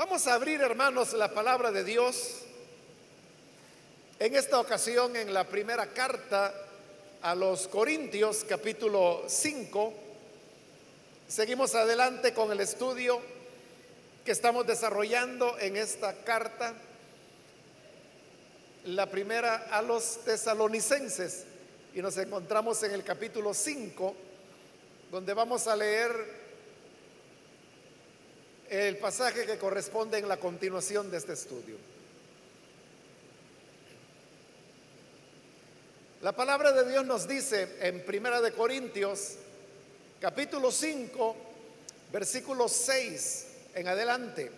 Vamos a abrir, hermanos, la palabra de Dios. En esta ocasión, en la primera carta a los Corintios, capítulo 5, seguimos adelante con el estudio que estamos desarrollando en esta carta, la primera a los tesalonicenses, y nos encontramos en el capítulo 5, donde vamos a leer el pasaje que corresponde en la continuación de este estudio. La palabra de Dios nos dice en Primera de Corintios, capítulo 5, versículo 6 en adelante,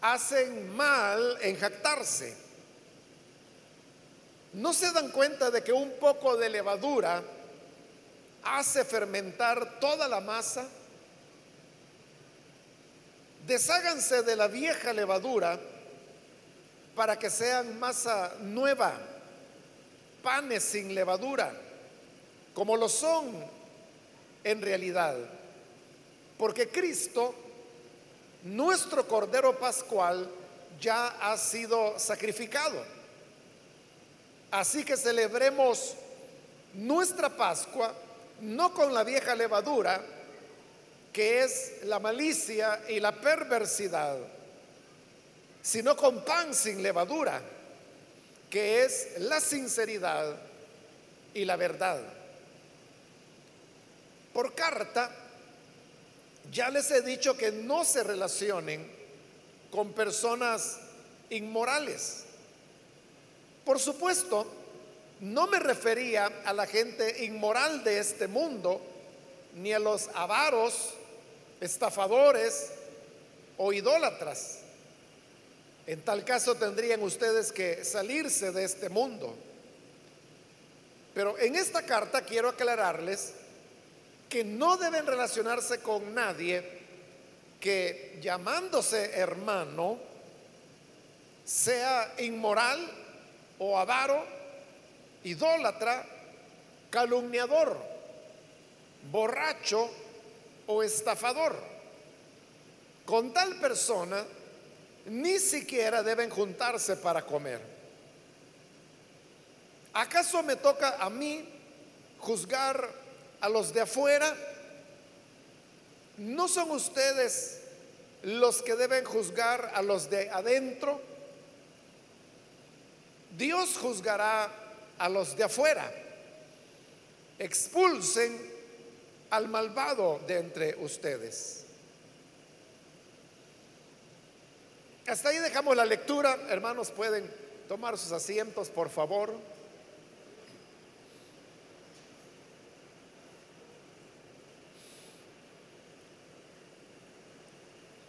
hacen mal en jactarse. ¿No se dan cuenta de que un poco de levadura hace fermentar toda la masa? Desháganse de la vieja levadura para que sean masa nueva, panes sin levadura, como lo son en realidad. Porque Cristo, nuestro Cordero Pascual, ya ha sido sacrificado. Así que celebremos nuestra Pascua no con la vieja levadura, que es la malicia y la perversidad, sino con pan sin levadura, que es la sinceridad y la verdad. Por carta, ya les he dicho que no se relacionen con personas inmorales. Por supuesto, no me refería a la gente inmoral de este mundo, ni a los avaros, estafadores o idólatras. En tal caso tendrían ustedes que salirse de este mundo. Pero en esta carta quiero aclararles que no deben relacionarse con nadie que llamándose hermano sea inmoral o avaro, idólatra, calumniador, borracho, o estafador. Con tal persona ni siquiera deben juntarse para comer. ¿Acaso me toca a mí juzgar a los de afuera? ¿No son ustedes los que deben juzgar a los de adentro? Dios juzgará a los de afuera. Expulsen al malvado de entre ustedes. Hasta ahí dejamos la lectura. Hermanos, pueden tomar sus asientos, por favor.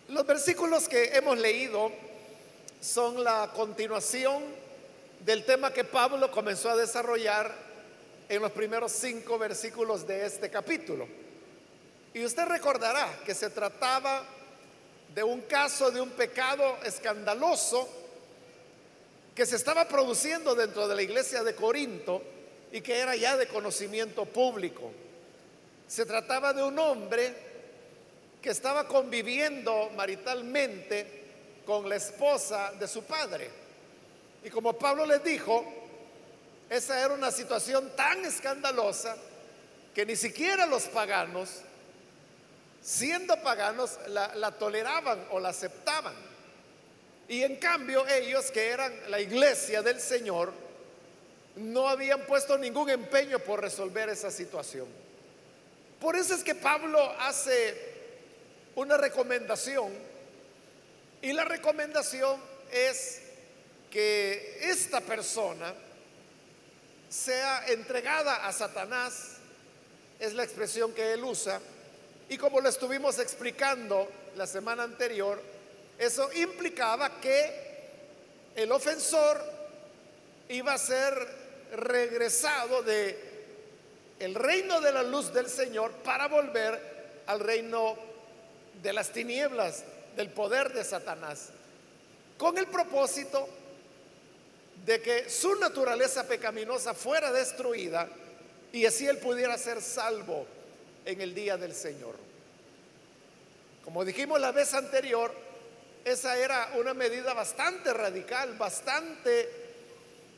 Los versículos que hemos leído son la continuación del tema que Pablo comenzó a desarrollar en los primeros cinco versículos de este capítulo. Y usted recordará que se trataba de un caso de un pecado escandaloso que se estaba produciendo dentro de la iglesia de Corinto y que era ya de conocimiento público. Se trataba de un hombre que estaba conviviendo maritalmente con la esposa de su padre. Y como Pablo les dijo, esa era una situación tan escandalosa que ni siquiera los paganos, siendo paganos, la, toleraban o la aceptaban. Y en cambio ellos, que eran la iglesia del Señor, no habían puesto ningún empeño por resolver esa situación. Por eso es que Pablo hace una recomendación y la recomendación es que esta persona, sea entregada a Satanás, es la expresión que él usa, y como lo estuvimos explicando la semana anterior, eso implicaba que el ofensor iba a ser regresado de el reino de la luz del Señor para volver al reino de las tinieblas, del poder de Satanás, con el propósito de que su naturaleza pecaminosa fuera destruida y así él pudiera ser salvo en el día del Señor. Como dijimos la vez anterior, esa era una medida bastante radical, bastante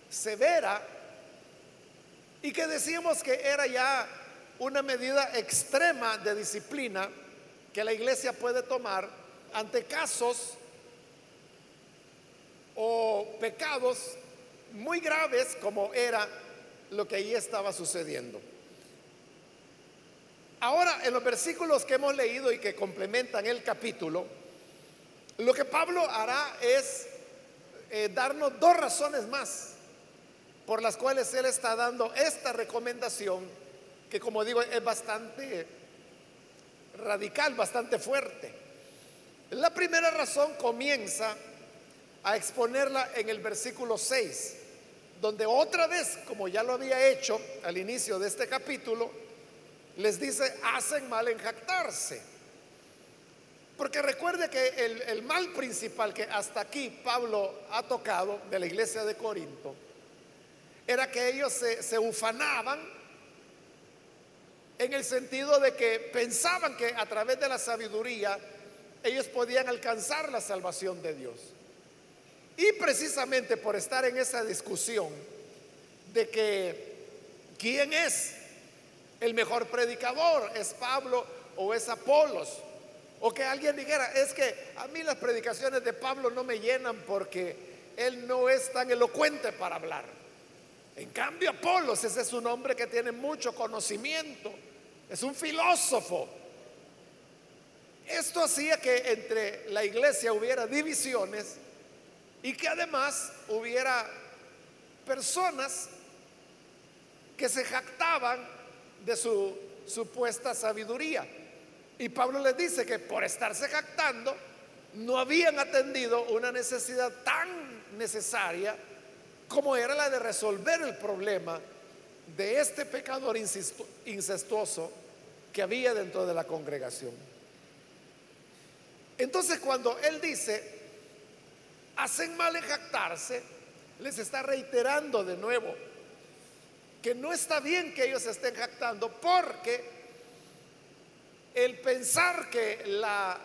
severa, y que decíamos que era ya una medida extrema de disciplina que la iglesia puede tomar ante casos o pecados muy graves como era lo que ahí estaba sucediendo. Ahora, en los versículos que hemos leído y que complementan el capítulo, lo que Pablo hará es eh, darnos dos razones más por las cuales él está dando esta recomendación, que como digo es bastante radical, bastante fuerte. La primera razón comienza a exponerla en el versículo 6, donde otra vez, como ya lo había hecho al inicio de este capítulo, les dice, hacen mal en jactarse. Porque recuerde que el, mal principal que hasta aquí Pablo ha tocado de la iglesia de Corinto, era que ellos se, se ufanaban en el sentido de que pensaban que a través de la sabiduría ellos podían alcanzar la salvación de Dios. Y precisamente por estar en esa discusión de que quién es el mejor predicador, es Pablo o es Apolos, o que alguien dijera, es que a mí las predicaciones de Pablo no me llenan porque él no es tan elocuente para hablar. En cambio, Apolos, ese es un hombre que tiene mucho conocimiento, es un filósofo. Esto hacía que entre la iglesia hubiera divisiones y que además hubiera personas que se jactaban de su supuesta sabiduría. Y Pablo les dice que por estarse jactando no habían atendido una necesidad tan necesaria como era la de resolver el problema de este pecador incestuoso que había dentro de la congregación. Entonces cuando él dice, hacen mal en jactarse, les está reiterando de nuevo que no está bien que ellos estén jactando porque el pensar que la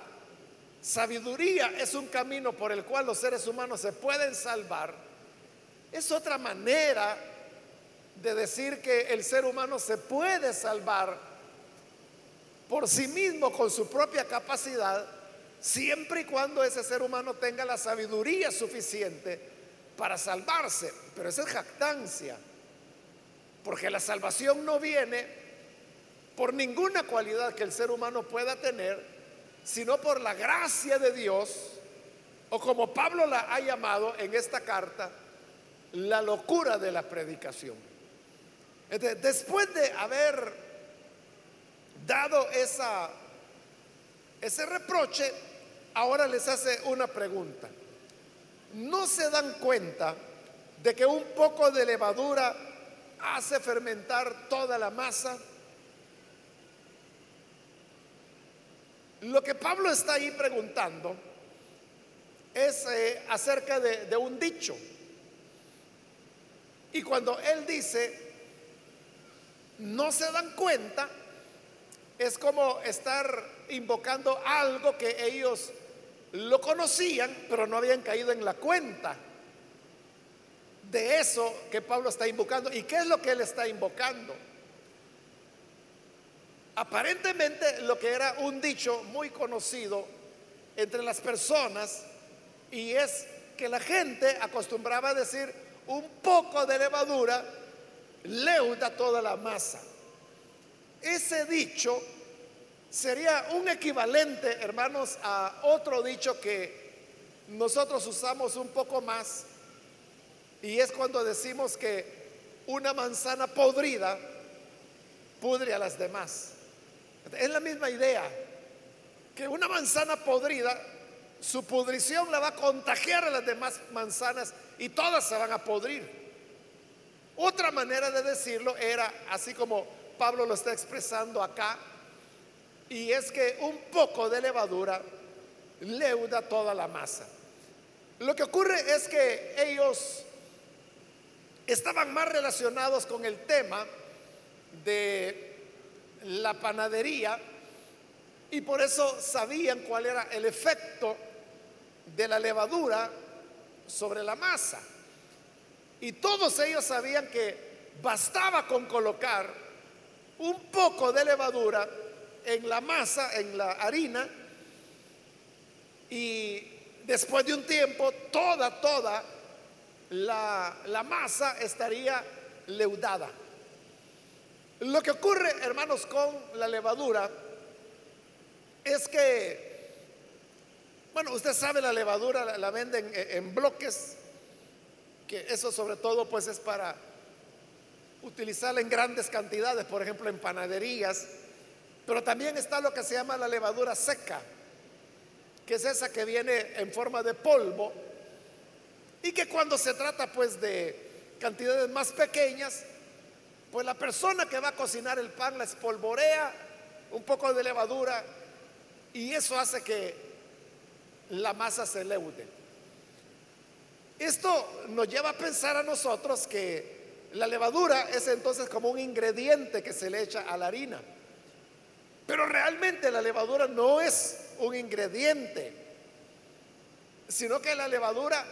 sabiduría es un camino por el cual los seres humanos se pueden salvar, es otra manera de decir que el ser humano se puede salvar por sí mismo con su propia capacidad, siempre y cuando ese ser humano tenga la sabiduría suficiente para salvarse. Pero esa es jactancia, porque la salvación no viene por ninguna cualidad que el ser humano pueda tener, sino por la gracia de Dios, o como Pablo la ha llamado en esta carta, la locura de la predicación. después de haber dado esa, ese reproche, ahora les hace una pregunta. ¿No se dan cuenta de que un poco de levadura hace fermentar toda la masa? Lo que Pablo está ahí preguntando es eh, acerca de un dicho. Y cuando él dice, no se dan cuenta, es como estar invocando algo que ellos lo conocían, pero no habían caído en la cuenta de eso que Pablo está invocando. ¿Y qué es lo que él está invocando? Aparentemente lo que era un dicho muy conocido entre las personas y es que la gente acostumbraba a decir, un poco de levadura leuda toda la masa. Ese dicho sería un equivalente, hermanos, a otro dicho que nosotros usamos un poco más, y es cuando decimos que una manzana podrida pudre a las demás. Es la misma idea, que una manzana podrida, su pudrición la va a contagiar a las demás manzanas y todas se van a podrir. Otra manera de decirlo era, así como Pablo lo está expresando acá, y es que un poco de levadura leuda toda la masa. Lo que ocurre es que ellos estaban más relacionados con el tema de la panadería Y por eso sabían cuál era el efecto de la levadura sobre la masa. Y todos ellos sabían que bastaba con colocar un poco de levadura en la masa, en la harina, y después de un tiempo toda, toda la, la masa estaría leudada. Lo que ocurre, hermanos, con la levadura es que, bueno, usted sabe, la levadura la, venden en, bloques, que eso sobre todo pues es para utilizarla en grandes cantidades, por ejemplo, en panaderías, pero también está lo que se llama la levadura seca, que es esa que viene en forma de polvo y que cuando se trata pues de cantidades más pequeñas, pues la persona que va a cocinar el pan la espolvorea un poco de levadura y eso hace que la masa se leude. Esto nos lleva a pensar a nosotros que la levadura es entonces como un ingrediente que se le echa a la harina. Pero realmente la levadura no es un ingrediente, sino que la levadura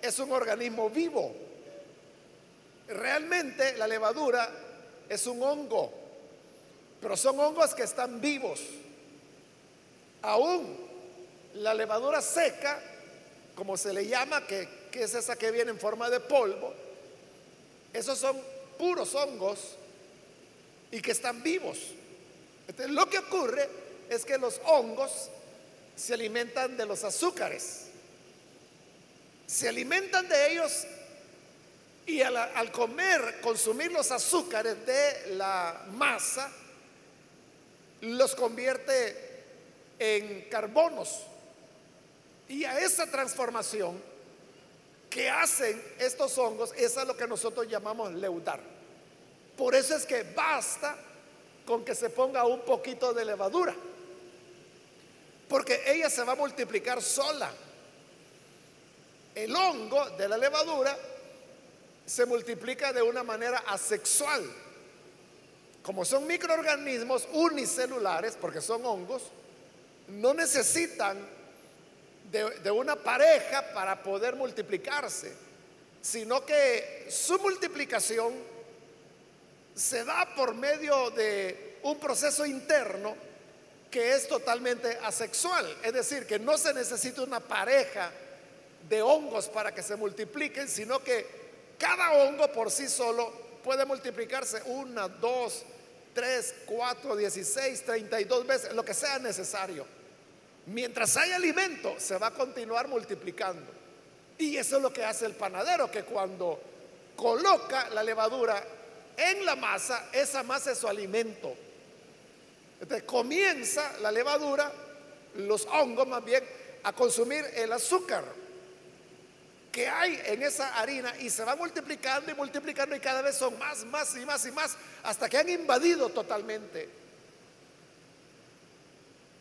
es un organismo vivo. Realmente la levadura es un hongo, pero son hongos que están vivos. Aún la levadura seca, como se le llama, que, es esa que viene en forma de polvo, esos son puros hongos y que están vivos. Entonces, lo que ocurre es que los hongos se alimentan de los azúcares, se alimentan de ellos y al, comer, consumir los azúcares de la masa, los convierte en carbonos. Y a esa transformación que hacen estos hongos, esa es lo que nosotros llamamos leudar. Por eso es que basta con que se ponga un poquito de levadura, porque ella se va a multiplicar sola. El hongo de la levadura se multiplica de una manera asexual. Como son microorganismos unicelulares, porque son hongos, no necesitan de, una pareja para poder multiplicarse, sino que su multiplicación se da por medio de un proceso interno que es totalmente asexual. Es decir, que no se necesita una pareja de hongos para que se multipliquen, sino que cada hongo por sí solo puede multiplicarse una, dos, tres, cuatro, dieciséis, treinta y dos veces, lo que sea necesario. Mientras hay alimento, se va a continuar multiplicando. Y eso es lo que hace el panadero, que cuando coloca la levadura en la masa, esa masa es su alimento. Entonces comienza la levadura, los hongos más bien, a consumir el azúcar que hay en esa harina y se va multiplicando y multiplicando y cada vez son más, más y más y más hasta que han invadido totalmente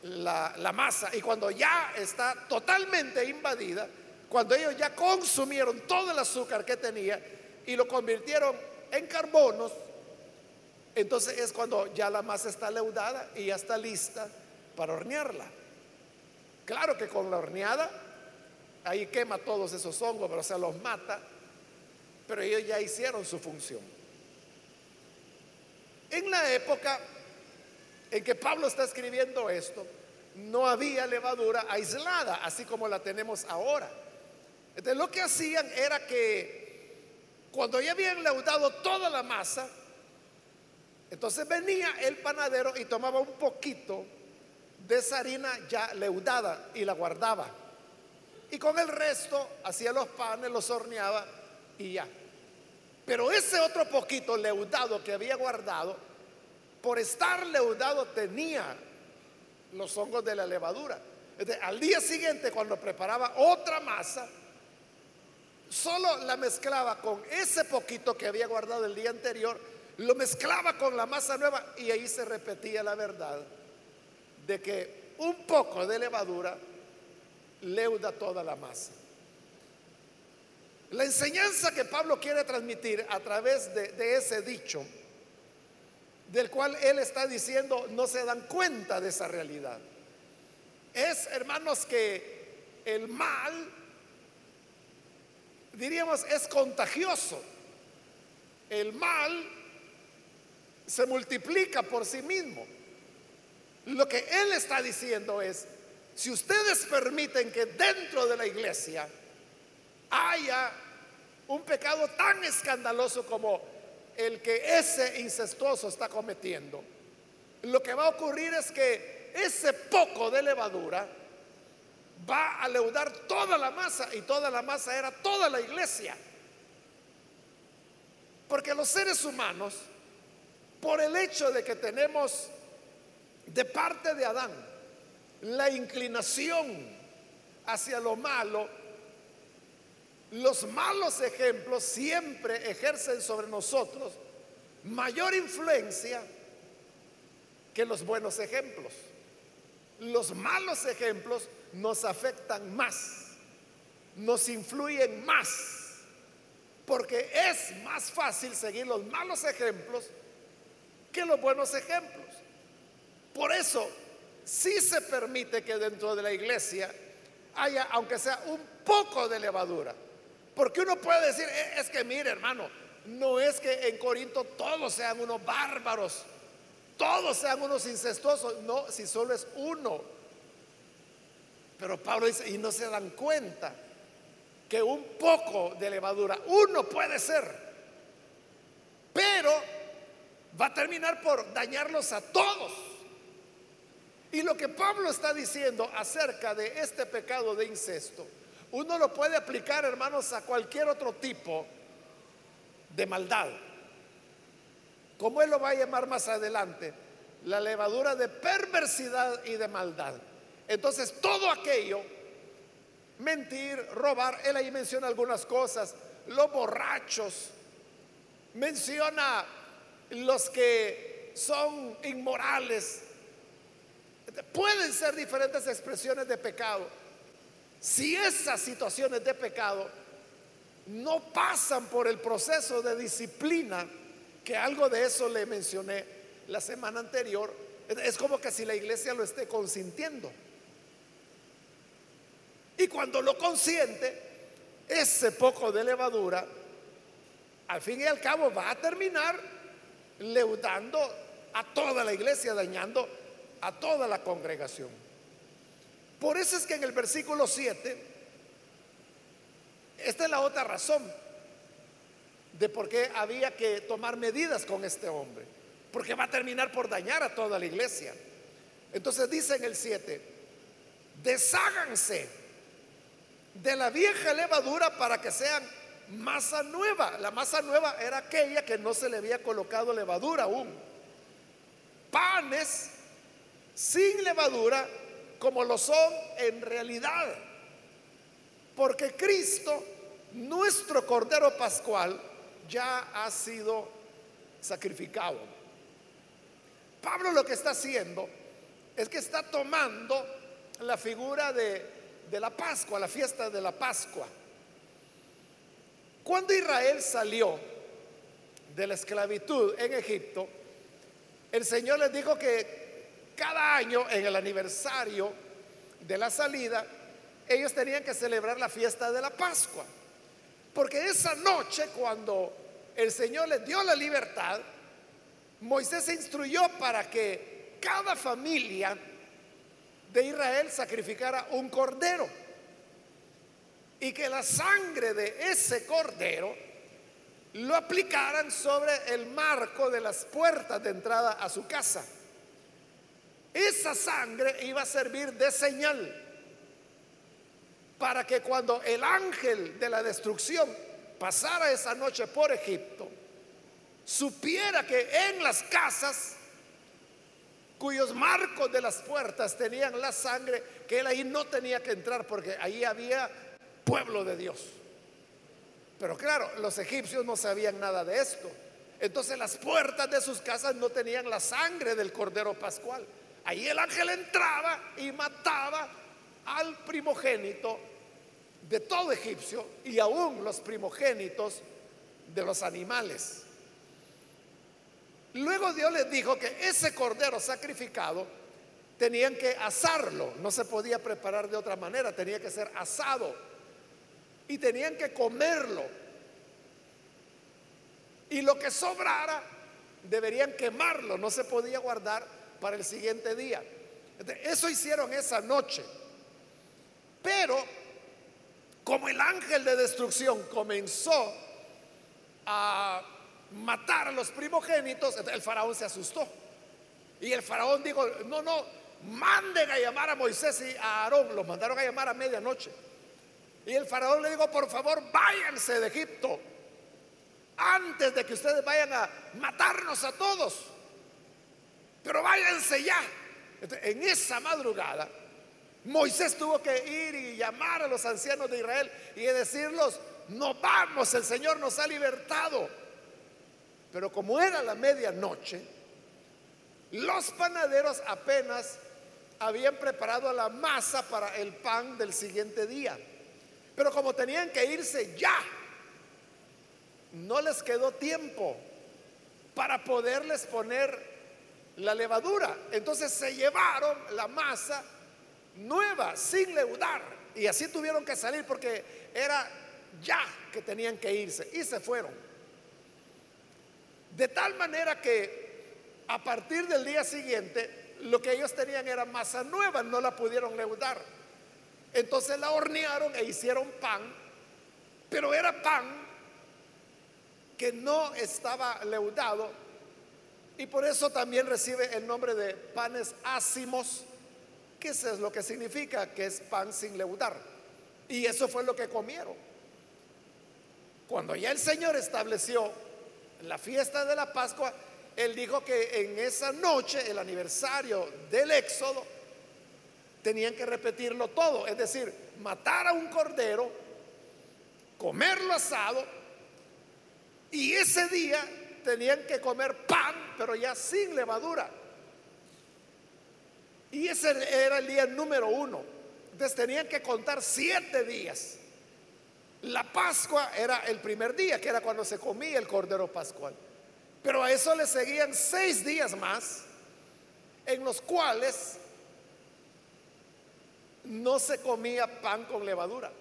la, masa y cuando ya está totalmente invadida, cuando ellos ya consumieron todo el azúcar que tenía y lo convirtieron en carbonos, entonces es cuando ya la masa está leudada y ya está lista para hornearla. Claro que con la horneada, ahí quema todos esos hongos, pero se los mata, pero ellos ya hicieron su función. En la época en que Pablo está escribiendo esto, no había levadura aislada, así como la tenemos ahora. Entonces lo que hacían era que cuando ya habían leudado toda la masa, entonces venía el panadero y tomaba un poquito de esa harina ya leudada y la guardaba. Y con el resto hacía los panes, los horneaba y ya. Pero ese otro poquito leudado que había guardado, por estar leudado tenía los hongos de la levadura. al día siguiente, cuando preparaba otra masa, solo la mezclaba con ese poquito que había guardado el día anterior, lo mezclaba con la masa nueva y ahí se repetía la verdad de que un poco de levadura leuda toda la masa. La enseñanza que Pablo quiere transmitir a través de ese dicho del cual él está diciendo no se dan cuenta de esa realidad. es, hermanos, que el mal, diríamos, es contagioso. El mal se multiplica por sí mismo. Lo que él está diciendo es, si ustedes permiten que dentro de la iglesia haya un pecado tan escandaloso como el que ese incestuoso está cometiendo, lo que va a ocurrir es que ese poco de levadura va a leudar toda la masa y toda la masa era toda la iglesia. Porque los seres humanos, por el hecho de que tenemos de parte de Adán la inclinación hacia lo malo, los malos ejemplos siempre ejercen sobre nosotros mayor influencia que los buenos ejemplos. Los malos ejemplos nos afectan más, nos influyen más, porque es más fácil seguir los malos ejemplos que los buenos ejemplos. Por eso, si se permite que dentro de la iglesia haya, aunque sea un poco de levadura, porque uno puede decir, e, es que mire hermano, no es que en Corinto todos sean unos bárbaros, todos sean unos incestuosos, no, si solo es uno. Pero Pablo dice, y no se dan cuenta que un poco de levadura, uno puede ser, pero va a terminar por dañarlos a todos. Y lo que Pablo está diciendo acerca de este pecado de incesto, uno lo puede aplicar, hermanos, a cualquier otro tipo de maldad. Como él lo va a llamar más adelante, la levadura de perversidad y de maldad. Entonces, todo aquello, mentir, robar, él ahí menciona algunas cosas, los borrachos, menciona los que son inmorales, pueden ser diferentes expresiones de pecado. Si esas situaciones de pecado no pasan por el proceso de disciplina, que algo de eso le mencioné la semana anterior, es como que si la iglesia lo esté consintiendo. Y cuando lo consiente, ese poco de levadura, al fin y al cabo va a terminar leudando a toda la iglesia, dañando a toda la congregación. Por eso es que en el versículo 7, esta es la otra razón de por qué había que tomar medidas con este hombre, porque va a terminar por dañar a toda la iglesia. Entonces dice en el 7, desháganse de la vieja levadura para que sean masa nueva. La masa nueva era aquella que no se le había colocado levadura aún. Panes sin levadura como lo son en realidad. Porque Cristo, nuestro Cordero Pascual, ya ha sido sacrificado. Pablo lo que está haciendo es que está tomando la figura de, de la Pascua, la fiesta de la Pascua. Cuando Israel salió de la esclavitud en Egipto, el Señor les dijo que cada año en el aniversario de la salida, ellos tenían que celebrar la fiesta de la Pascua. Porque esa noche, cuando el Señor les dio la libertad, Moisés se instruyó para que cada familia de Israel sacrificara un cordero y que la sangre de ese cordero lo aplicaran sobre el marco de las puertas de entrada a su casa. Esa sangre iba a servir de señal para que cuando el ángel de la destrucción pasara esa noche por Egipto, supiera que en las casas cuyos marcos de las puertas tenían la sangre, que él ahí no tenía que entrar porque ahí había pueblo de Dios. Pero claro, los egipcios no sabían nada de esto. Entonces las puertas de sus casas no tenían la sangre del Cordero Pascual. Ahí el ángel entraba y mataba al primogénito de todo egipcio y aún los primogénitos de los animales. Luego Dios les dijo que ese cordero sacrificado tenían que asarlo, no se podía preparar de otra manera, tenía que ser asado y tenían que comerlo. Y lo que sobrara deberían quemarlo, no se podía guardar para el siguiente día. Eso hicieron esa noche. Pero como el ángel de destrucción comenzó a matar a los primogénitos, el faraón se asustó. Y el faraón dijo, no, no, manden a llamar a Moisés y a Aarón. Los mandaron a llamar a medianoche. Y el faraón le dijo, por favor, váyanse de Egipto antes de que ustedes vayan a matarnos a todos. Pero váyanse ya. en esa madrugada, Moisés tuvo que ir y llamar a los ancianos de Israel y decirlos, no vamos, el Señor nos ha libertado. Pero como era la medianoche, los panaderos apenas habían preparado la masa para el pan del siguiente día. Pero como tenían que irse ya, no les quedó tiempo para poderles poner la levadura. Entonces se llevaron la masa nueva, sin leudar. Y así tuvieron que salir porque era ya que tenían que irse. Y se fueron. De tal manera que a partir del día siguiente, lo que ellos tenían era masa nueva, no la pudieron leudar. Entonces la hornearon e hicieron pan, pero era pan que no estaba leudado y por eso también recibe el nombre de panes ácimos, que eso es lo que significa, que es pan sin leudar. Y eso fue lo que comieron. Cuando ya el Señor estableció la fiesta de la Pascua, Él dijo que en esa noche, el aniversario del Éxodo, tenían que repetirlo todo, es decir, matar a un cordero, comerlo asado y ese día tenían que comer pan, pero ya sin levadura. Y ese era el día número uno. Entonces tenían que contar siete días. La Pascua era el primer día, que era cuando se comía el cordero pascual. Pero a eso le seguían seis días más, en los cuales no se comía pan con levadura.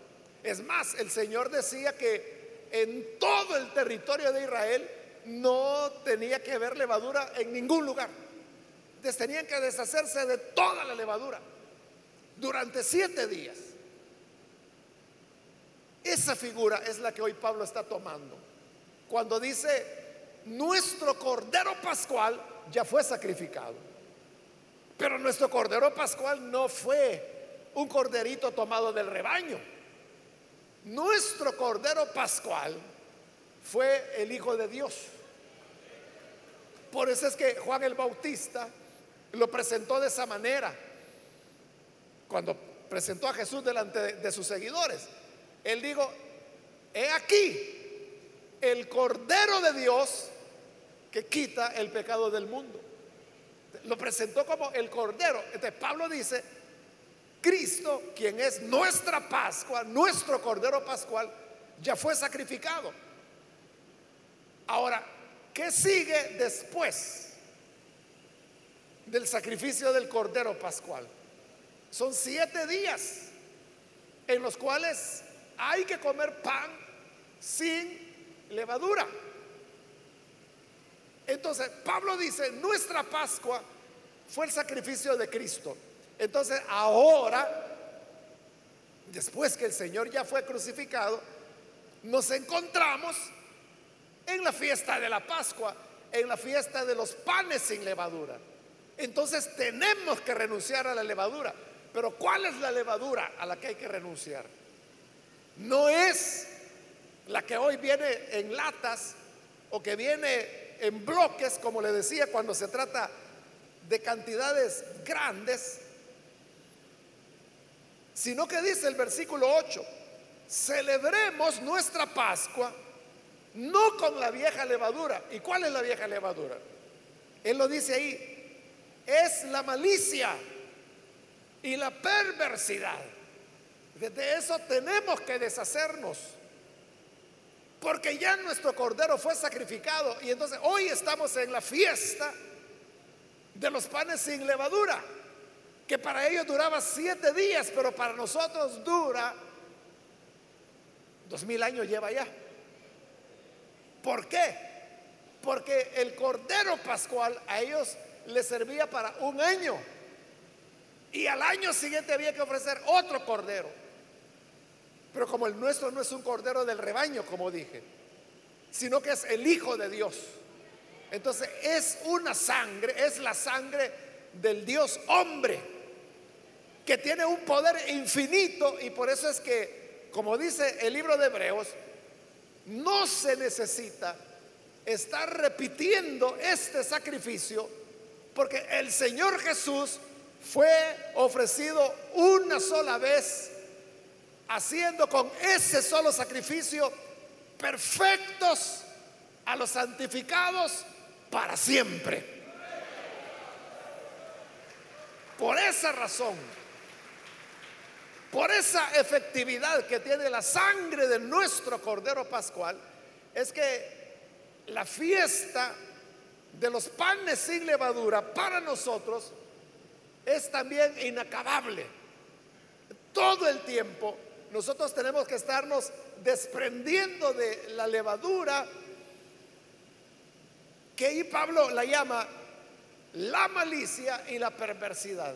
Es más, el Señor decía que en todo el territorio de Israel no tenía que haber levadura en ningún lugar. Entonces tenían que deshacerse de toda la levadura durante siete días. Esa figura es la que hoy Pablo está tomando. Cuando dice, nuestro cordero pascual ya fue sacrificado. Pero nuestro cordero pascual no fue un corderito tomado del rebaño nuestro Cordero Pascual fue el Hijo de Dios. Por eso es que Juan el Bautista lo presentó de esa manera. Cuando presentó a Jesús delante de, sus seguidores, él dijo, he aquí el Cordero de Dios que quita el pecado del mundo. Lo presentó como el Cordero. Entonces Pablo dice, Cristo, quien es nuestra Pascua, nuestro Cordero Pascual, ya fue sacrificado. Ahora, ¿qué sigue después del sacrificio del Cordero Pascual? Son siete días en los cuales hay que comer pan sin levadura. Entonces, Pablo dice, nuestra Pascua fue el sacrificio de Cristo. Entonces ahora, después que el Señor ya fue crucificado, nos encontramos en la fiesta de la Pascua, en la fiesta de los panes sin levadura. Entonces tenemos que renunciar a la levadura. Pero ¿cuál es la levadura a la que hay que renunciar? No es la que hoy viene en latas o que viene en bloques, como le decía, cuando se trata de cantidades grandes, sino que dice el versículo 8, celebremos nuestra Pascua no con la vieja levadura. ¿Y cuál es la vieja levadura? Él lo dice ahí, es la malicia y la perversidad. De eso tenemos que deshacernos. Porque ya nuestro cordero fue sacrificado y entonces hoy estamos en la fiesta de los panes sin levadura. que para ellos duraba siete días, pero para nosotros dura dos mil años lleva ya. ¿Por qué? Porque el cordero pascual a ellos les servía para un año. Y al año siguiente había que ofrecer otro cordero. Pero como el nuestro no es un cordero del rebaño, como dije, sino que es el Hijo de Dios. Entonces es una sangre, es la sangre del Dios hombre, que tiene un poder infinito y por eso es que, como dice el libro de Hebreos, no se necesita estar repitiendo este sacrificio porque el Señor Jesús fue ofrecido una sola vez, haciendo con ese solo sacrificio perfectos a los santificados para siempre. Por esa razón, por esa efectividad que tiene la sangre de nuestro Cordero Pascual, es que la fiesta de los panes sin levadura para nosotros es también inacabable. Todo el tiempo nosotros tenemos que estarnos desprendiendo de la levadura que ahí Pablo la llama la malicia y la perversidad.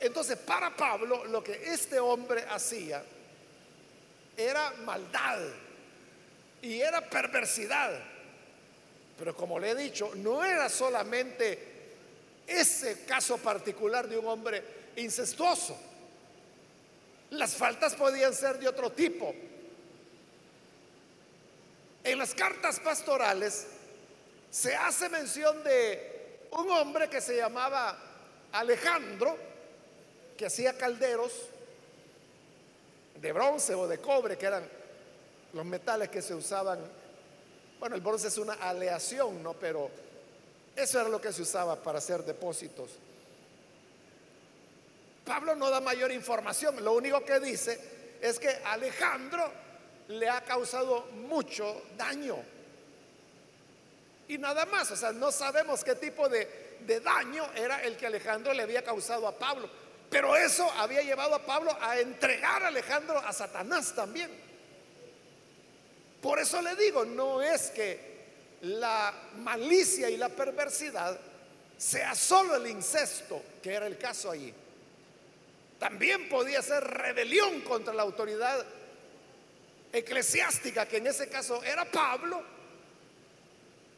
Entonces, para Pablo, lo que este hombre hacía era maldad y era perversidad. Pero como le he dicho, no era solamente ese caso particular de un hombre incestuoso. Las faltas podían ser de otro tipo. En las cartas pastorales se hace mención de un hombre que se llamaba Alejandro, que hacía calderos de bronce o de cobre, que eran los metales que se usaban. Bueno, el bronce es una aleación, ¿no? Pero eso era lo que se usaba para hacer depósitos. Pablo no da mayor información, lo único que dice es que Alejandro le ha causado mucho daño. Y nada más, o sea, no sabemos qué tipo de, de daño era el que Alejandro le había causado a Pablo. Pero eso había llevado a Pablo a entregar a Alejandro a Satanás también. Por eso le digo, no es que la malicia y la perversidad sea solo el incesto, que era el caso allí. También podía ser rebelión contra la autoridad eclesiástica, que en ese caso era Pablo,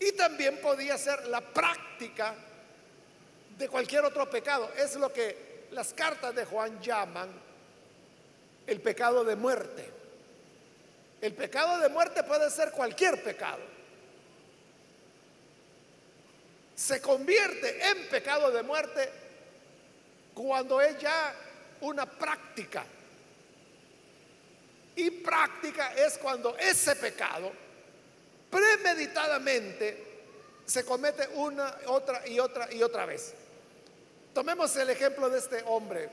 y también podía ser la práctica de cualquier otro pecado. Es lo que las cartas de Juan llaman el pecado de muerte. El pecado de muerte puede ser cualquier pecado se convierte en pecado de muerte cuando es ya una práctica. Y práctica es cuando ese pecado premeditadamente se comete una, otra y otra y otra vez. Tomemos el ejemplo de este hombre,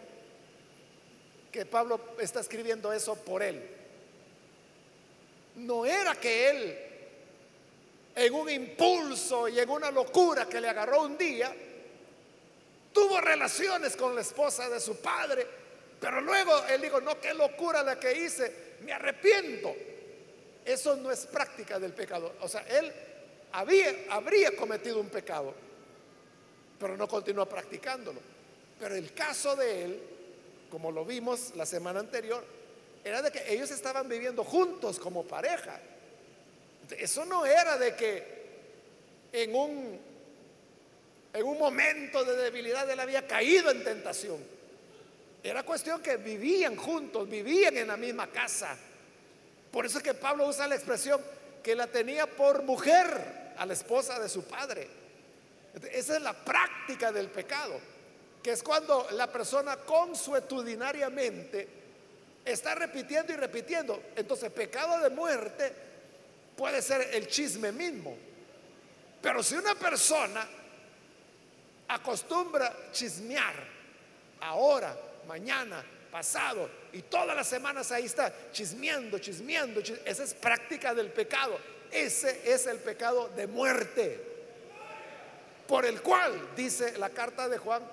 que Pablo está escribiendo eso por él. No era que él en un impulso y en una locura que le agarró un día, tuvo relaciones con la esposa de su padre, pero luego él dijo, no, qué locura la que hice, me arrepiento. Eso no es práctica del pecado. O sea, él había, habría cometido un pecado, pero no continuó practicándolo. Pero el caso de él, como lo vimos la semana anterior, era de que ellos estaban viviendo juntos como pareja. Eso no era de que en un, en un momento de debilidad él había caído en tentación. Era cuestión que vivían juntos, vivían en la misma casa. Por eso es que Pablo usa la expresión que la tenía por mujer a la esposa de su padre. Esa es la práctica del pecado, que es cuando la persona consuetudinariamente está repitiendo y repitiendo. Entonces, pecado de muerte puede ser el chisme mismo. Pero si una persona acostumbra chismear ahora, mañana, pasado y todas las semanas ahí está chismeando, chismeando, esa es práctica del pecado. Ese es el pecado de muerte. Por el cual, dice la carta de Juan,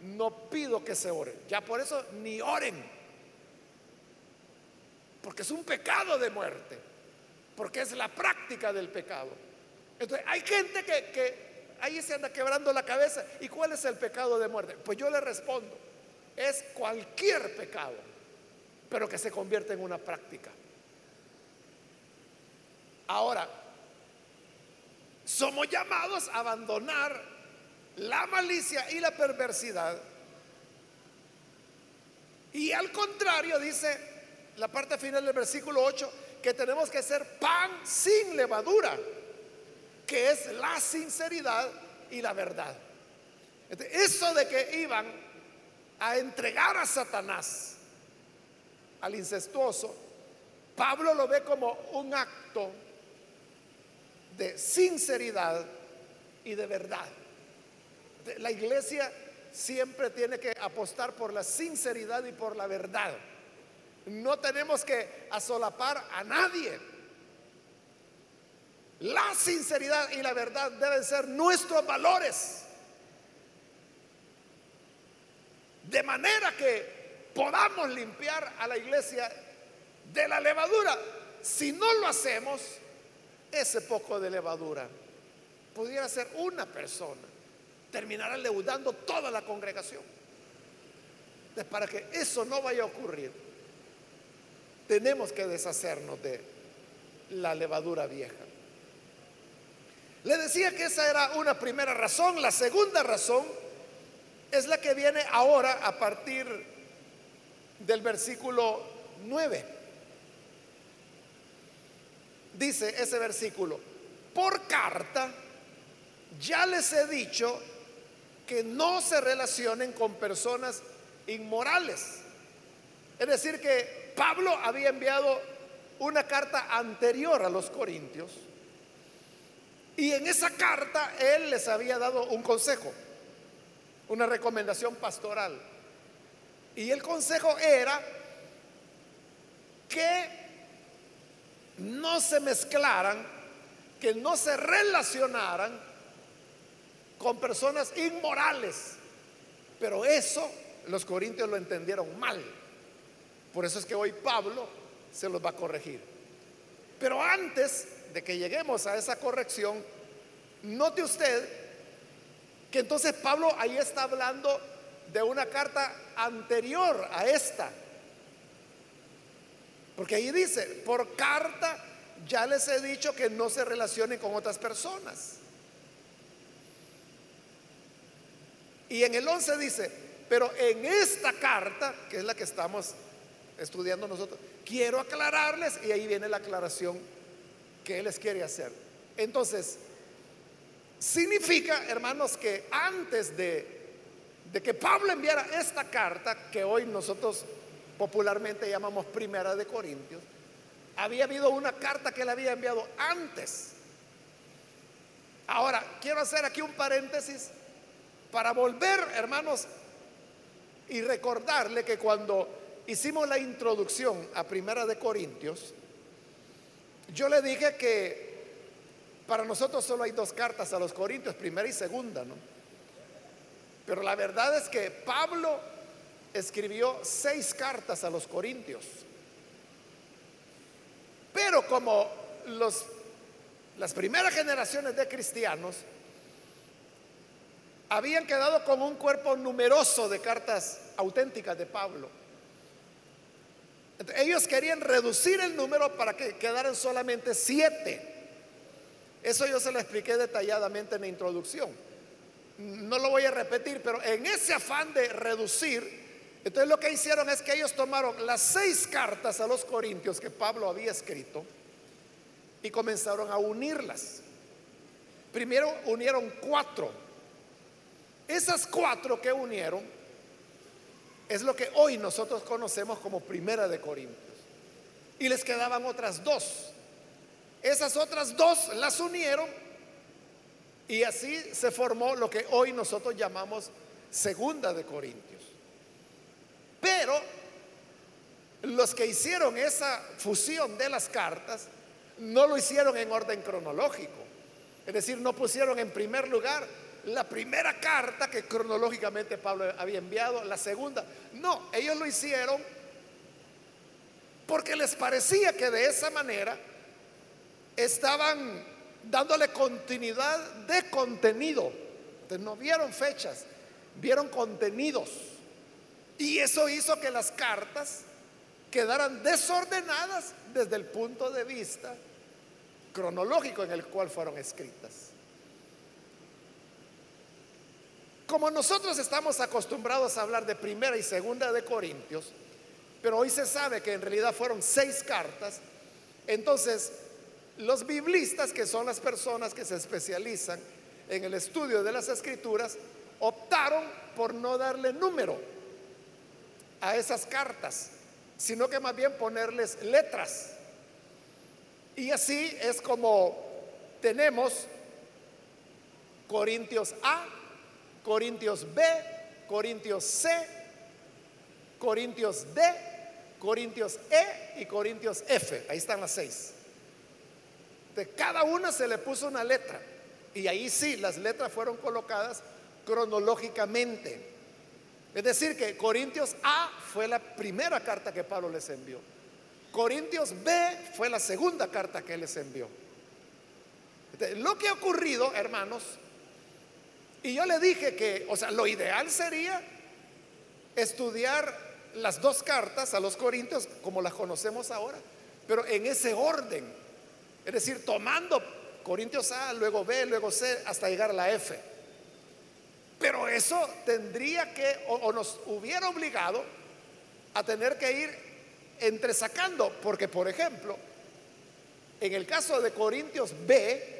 no pido que se ore. Ya por eso ni oren. Porque es un pecado de muerte. Porque es la práctica del pecado. Entonces, hay gente que, que ahí se anda quebrando la cabeza. ¿Y cuál es el pecado de muerte? Pues yo le respondo, es cualquier pecado, pero que se convierte en una práctica. Ahora, somos llamados a abandonar la malicia y la perversidad. Y al contrario, dice la parte final del versículo 8, que tenemos que ser pan sin levadura, que es la sinceridad y la verdad. Eso de que iban a entregar a Satanás, al incestuoso, Pablo lo ve como un acto de sinceridad y de verdad. La iglesia siempre tiene que apostar por la sinceridad y por la verdad. No tenemos que asolapar a nadie. La sinceridad y la verdad deben ser nuestros valores. De manera que podamos limpiar a la iglesia de la levadura. Si no lo hacemos, ese poco de levadura pudiera ser una persona, terminará leudando toda la congregación. Entonces, para que eso no vaya a ocurrir, tenemos que deshacernos de la levadura vieja. Le decía que esa era una primera razón. La segunda razón es la que viene ahora a partir del versículo 9 dice ese versículo, por carta ya les he dicho que no se relacionen con personas inmorales. Es decir, que Pablo había enviado una carta anterior a los Corintios y en esa carta él les había dado un consejo, una recomendación pastoral. Y el consejo era que no se mezclaran, que no se relacionaran con personas inmorales. Pero eso los corintios lo entendieron mal. Por eso es que hoy Pablo se los va a corregir. Pero antes de que lleguemos a esa corrección, note usted que entonces Pablo ahí está hablando de una carta anterior a esta porque ahí dice, por carta ya les he dicho que no se relacionen con otras personas. Y en el 11 dice, pero en esta carta, que es la que estamos estudiando nosotros, quiero aclararles, y ahí viene la aclaración que él les quiere hacer. Entonces, significa, hermanos, que antes de, de que Pablo enviara esta carta, que hoy nosotros popularmente llamamos Primera de Corintios, había habido una carta que él había enviado antes. Ahora, quiero hacer aquí un paréntesis para volver, hermanos, y recordarle que cuando hicimos la introducción a Primera de Corintios, yo le dije que para nosotros solo hay dos cartas a los Corintios, primera y segunda, ¿no? Pero la verdad es que Pablo escribió seis cartas a los corintios. Pero como los, las primeras generaciones de cristianos habían quedado con un cuerpo numeroso de cartas auténticas de Pablo, ellos querían reducir el número para que quedaran solamente siete. Eso yo se lo expliqué detalladamente en la introducción. No lo voy a repetir, pero en ese afán de reducir, entonces lo que hicieron es que ellos tomaron las seis cartas a los corintios que Pablo había escrito y comenzaron a unirlas. Primero unieron cuatro. Esas cuatro que unieron es lo que hoy nosotros conocemos como Primera de Corintios. Y les quedaban otras dos. Esas otras dos las unieron y así se formó lo que hoy nosotros llamamos Segunda de Corintios. Pero los que hicieron esa fusión de las cartas no lo hicieron en orden cronológico. Es decir, no pusieron en primer lugar la primera carta que cronológicamente Pablo había enviado, la segunda. No, ellos lo hicieron porque les parecía que de esa manera estaban dándole continuidad de contenido. Entonces no vieron fechas, vieron contenidos. Y eso hizo que las cartas quedaran desordenadas desde el punto de vista cronológico en el cual fueron escritas. Como nosotros estamos acostumbrados a hablar de primera y segunda de Corintios, pero hoy se sabe que en realidad fueron seis cartas, entonces los biblistas, que son las personas que se especializan en el estudio de las escrituras, optaron por no darle número a esas cartas, sino que más bien ponerles letras. Y así es como tenemos Corintios A, Corintios B, Corintios C, Corintios D, Corintios E y Corintios F. Ahí están las seis. De cada una se le puso una letra. Y ahí sí, las letras fueron colocadas cronológicamente. Es decir, que Corintios A fue la primera carta que Pablo les envió. Corintios B fue la segunda carta que les envió. lo que ha ocurrido, hermanos, y yo le dije que, o sea, lo ideal sería estudiar las dos cartas a los Corintios como las conocemos ahora, pero en ese orden. Es decir, tomando Corintios A, luego B, luego C, hasta llegar a la F. Pero eso tendría que, o, nos hubiera obligado a tener que ir entresacando, porque por ejemplo, en el caso de Corintios B,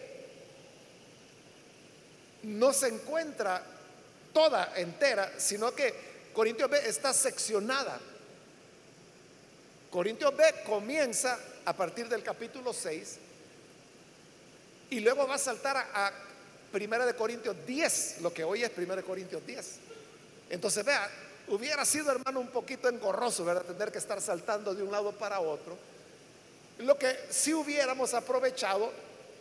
no se encuentra toda entera, sino que Corintios B está seccionada. Corintios B comienza a partir del capítulo 6 y luego va a saltar a, Primera de Corintios 10, lo que hoy es Primera de Corintios 10. Entonces, vea, hubiera sido, hermano, un poquito engorroso, ¿verdad? Tener que estar saltando de un lado para otro. Lo que si hubiéramos aprovechado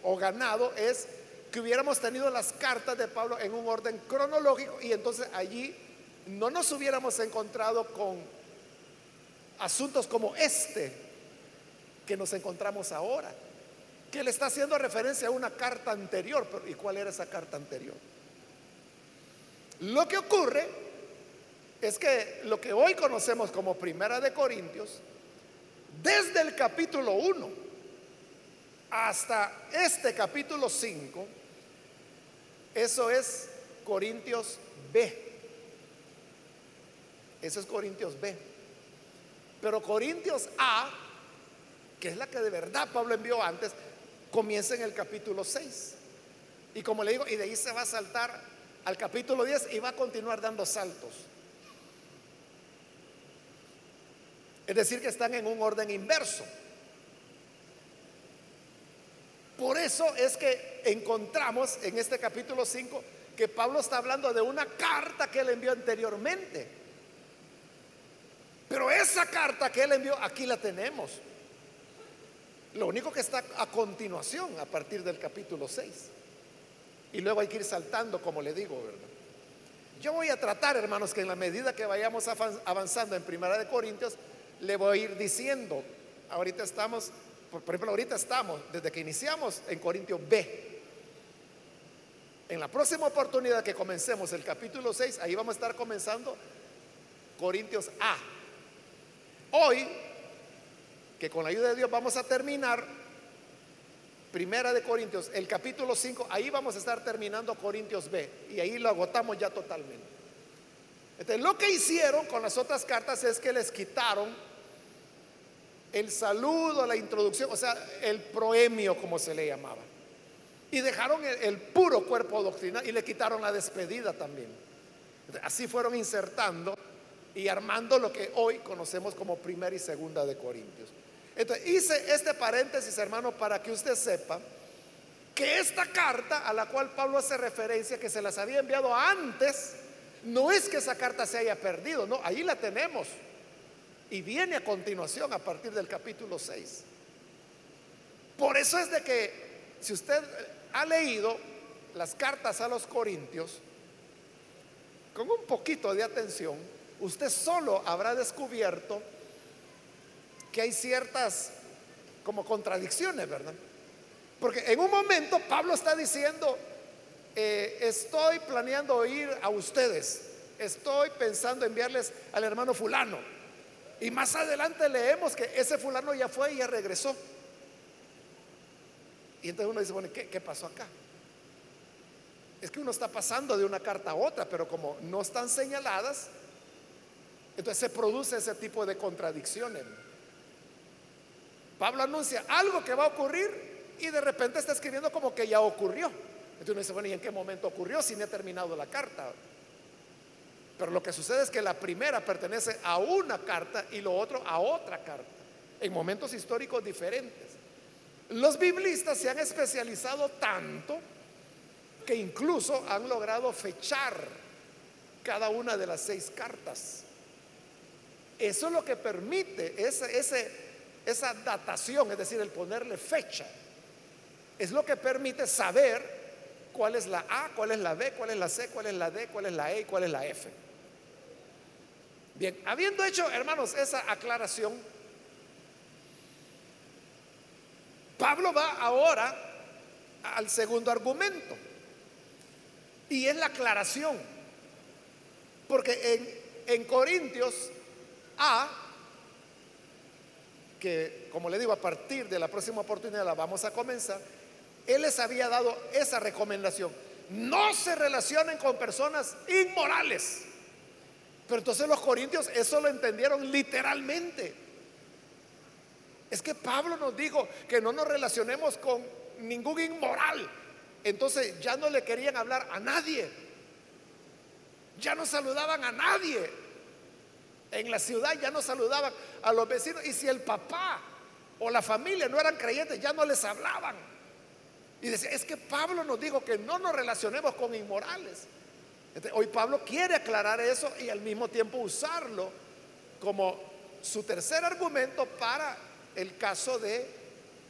o ganado es que hubiéramos tenido las cartas de Pablo en un orden cronológico y entonces allí no nos hubiéramos encontrado con asuntos como este que nos encontramos ahora, que le está haciendo referencia a una carta anterior. ¿Y cuál era esa carta anterior? Lo que ocurre es que lo que hoy conocemos como Primera de Corintios, desde el capítulo 1 hasta este capítulo 5, eso es Corintios B. Eso es Corintios B. Pero Corintios A, que es la que de verdad Pablo envió antes, comienza en el capítulo 6. Y como le digo, y de ahí se va a saltar al capítulo 10 y va a continuar dando saltos. Es decir, que están en un orden inverso. Por eso es que encontramos en este capítulo 5 que Pablo está hablando de una carta que él envió anteriormente. Pero esa carta que él envió, aquí la tenemos. Lo único que está a continuación, a partir del capítulo 6. Y luego hay que ir saltando, como le digo, ¿verdad? Yo voy a tratar, hermanos, que en la medida que vayamos avanzando en Primera de Corintios, le voy a ir diciendo, ahorita estamos por ejemplo, ahorita estamos, desde que iniciamos en Corintios B. En la próxima oportunidad que comencemos el capítulo 6, ahí vamos a estar comenzando Corintios A. Hoy, que con la ayuda de Dios vamos a terminar Primera de Corintios, el capítulo 5, ahí vamos a estar terminando Corintios B y ahí lo agotamos ya totalmente. Entonces, lo que hicieron con las otras cartas es que les quitaron el saludo, la introducción, o sea, el proemio como se le llamaba. Y dejaron el, puro cuerpo doctrinal y le quitaron la despedida también. Así fueron insertando y armando lo que hoy conocemos como primera y segunda de Corintios. Entonces, hice este paréntesis, hermano, para que usted sepa que esta carta a la cual Pablo hace referencia, que se las había enviado antes, no es que esa carta se haya perdido, no, ahí la tenemos. Y viene a continuación a partir del capítulo 6. Por eso es de que si usted ha leído las cartas a los corintios, con un poquito de atención, usted solo habrá descubierto que hay ciertas como contradicciones, ¿verdad? Porque en un momento Pablo está diciendo, eh, estoy planeando ir a ustedes, estoy pensando enviarles al hermano fulano. Y más adelante leemos que ese fulano ya fue y ya regresó. Y entonces uno dice, bueno, ¿qué, qué pasó acá? Es que uno está pasando de una carta a otra, pero como no están señaladas, entonces se produce ese tipo de contradicciones. Pablo anuncia algo que va a ocurrir y de repente está escribiendo como que ya ocurrió. Entonces uno dice, bueno, ¿y en qué momento ocurrió si no ha terminado la carta? Pero lo que sucede es que la primera pertenece a una carta y lo otro a otra carta, en momentos históricos diferentes. Los biblistas se han especializado tanto que incluso han logrado fechar cada una de las seis cartas. Eso es lo que permite esa datación, es decir, el ponerle fecha. Es lo que permite saber cuál es la A, cuál es la B, cuál es la C, cuál es la D, cuál es la E y cuál es la F. Bien, habiendo hecho, hermanos, esa aclaración, Pablo va ahora al segundo argumento. Y es la aclaración. Porque en, en Corintios A, que como le digo, a partir de la próxima oportunidad la vamos a comenzar, él les había dado esa recomendación. No se relacionen con personas inmorales. Pero entonces los corintios eso lo entendieron literalmente. Es que Pablo nos dijo que no nos relacionemos con ningún inmoral. Entonces ya no le querían hablar a nadie. Ya no saludaban a nadie. En la ciudad ya no saludaban a los vecinos. Y si el papá o la familia no eran creyentes, ya no les hablaban. Y decía, es que Pablo nos dijo que no nos relacionemos con inmorales. hoy Pablo quiere aclarar eso y al mismo tiempo usarlo como su tercer argumento para el caso de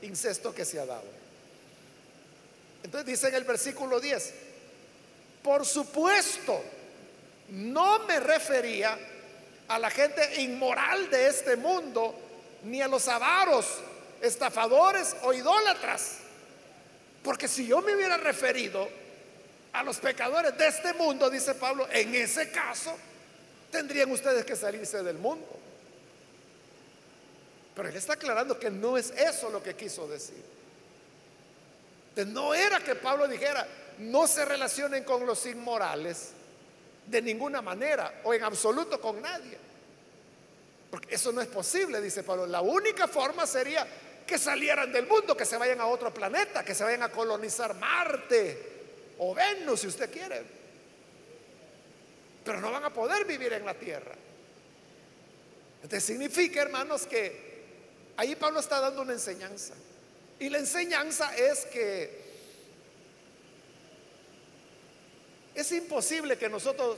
incesto que se ha dado. Entonces dice en el versículo 10, por supuesto, no me refería a la gente inmoral de este mundo, ni a los avaros, estafadores o idólatras porque si yo me hubiera referido a los pecadores de este mundo, dice Pablo, en ese caso tendrían ustedes que salirse del mundo. Pero él está aclarando que no es eso lo que quiso decir. no era que Pablo dijera, no se relacionen con los inmorales de ninguna manera o en absoluto con nadie. Porque eso no es posible, dice Pablo. La única forma sería que salieran del mundo, que se vayan a otro planeta, que se vayan a colonizar Marte o Venus si usted quiere. Pero no van a poder vivir en la Tierra. Entonces significa, hermanos, que ahí Pablo está dando una enseñanza. Y la enseñanza es que es imposible que nosotros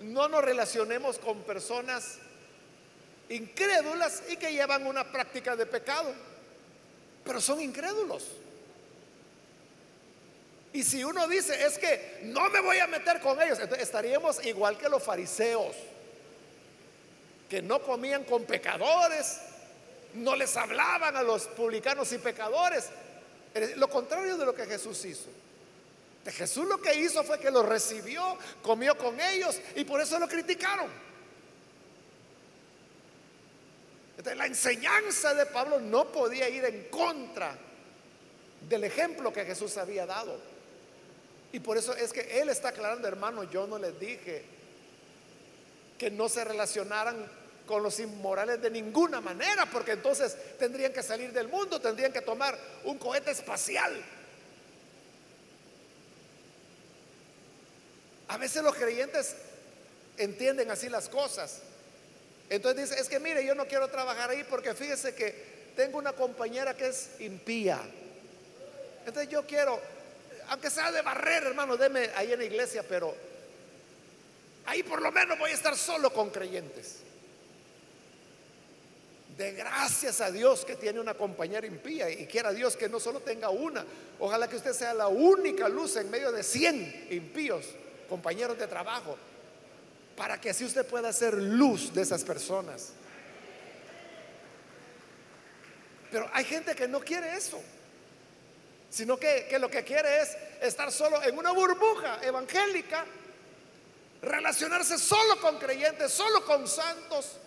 no nos relacionemos con personas incrédulas y que llevan una práctica de pecado pero son incrédulos. Y si uno dice, es que no me voy a meter con ellos, estaríamos igual que los fariseos, que no comían con pecadores, no les hablaban a los publicanos y pecadores. Lo contrario de lo que Jesús hizo. Jesús lo que hizo fue que los recibió, comió con ellos y por eso lo criticaron. la enseñanza de Pablo no podía ir en contra del ejemplo que Jesús había dado. Y por eso es que él está aclarando, hermano, yo no les dije que no se relacionaran con los inmorales de ninguna manera, porque entonces tendrían que salir del mundo, tendrían que tomar un cohete espacial. A veces los creyentes entienden así las cosas. Entonces dice, es que mire, yo no quiero trabajar ahí porque fíjese que tengo una compañera que es impía. Entonces yo quiero, aunque sea de barrer, hermano, deme ahí en la iglesia, pero ahí por lo menos voy a estar solo con creyentes. De gracias a Dios que tiene una compañera impía y quiera Dios que no solo tenga una. Ojalá que usted sea la única luz en medio de 100 impíos, compañeros de trabajo, para que así usted pueda ser luz de esas personas. Pero hay gente que no quiere eso, sino que, que lo que quiere es estar solo en una burbuja evangélica, relacionarse solo con creyentes, solo con santos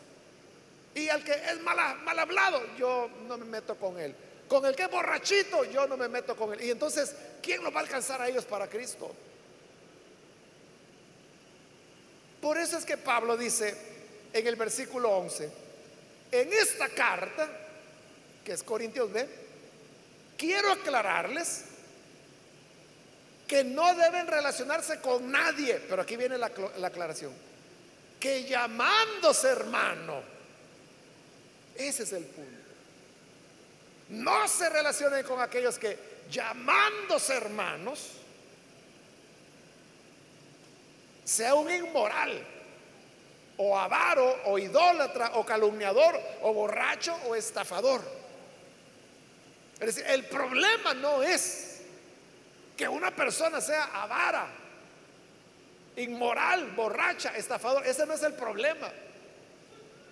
y al que es mal, hablado, yo no me meto con él. Con el que es borrachito, yo no me meto con él. Y entonces, ¿quién los va a alcanzar a ellos para Cristo? Por eso es que Pablo dice en el versículo 11, en esta carta, que es Corintios B, quiero aclararles que no deben relacionarse con nadie, pero aquí viene la, la aclaración, que llamándose hermano, ese es el punto. No se relacionen con aquellos que llamándose hermanos, sea un inmoral, o avaro, o idólatra, o calumniador, o borracho, o estafador. Es decir, el problema no es que una persona sea avara, inmoral, borracha, estafador. Ese no es el problema.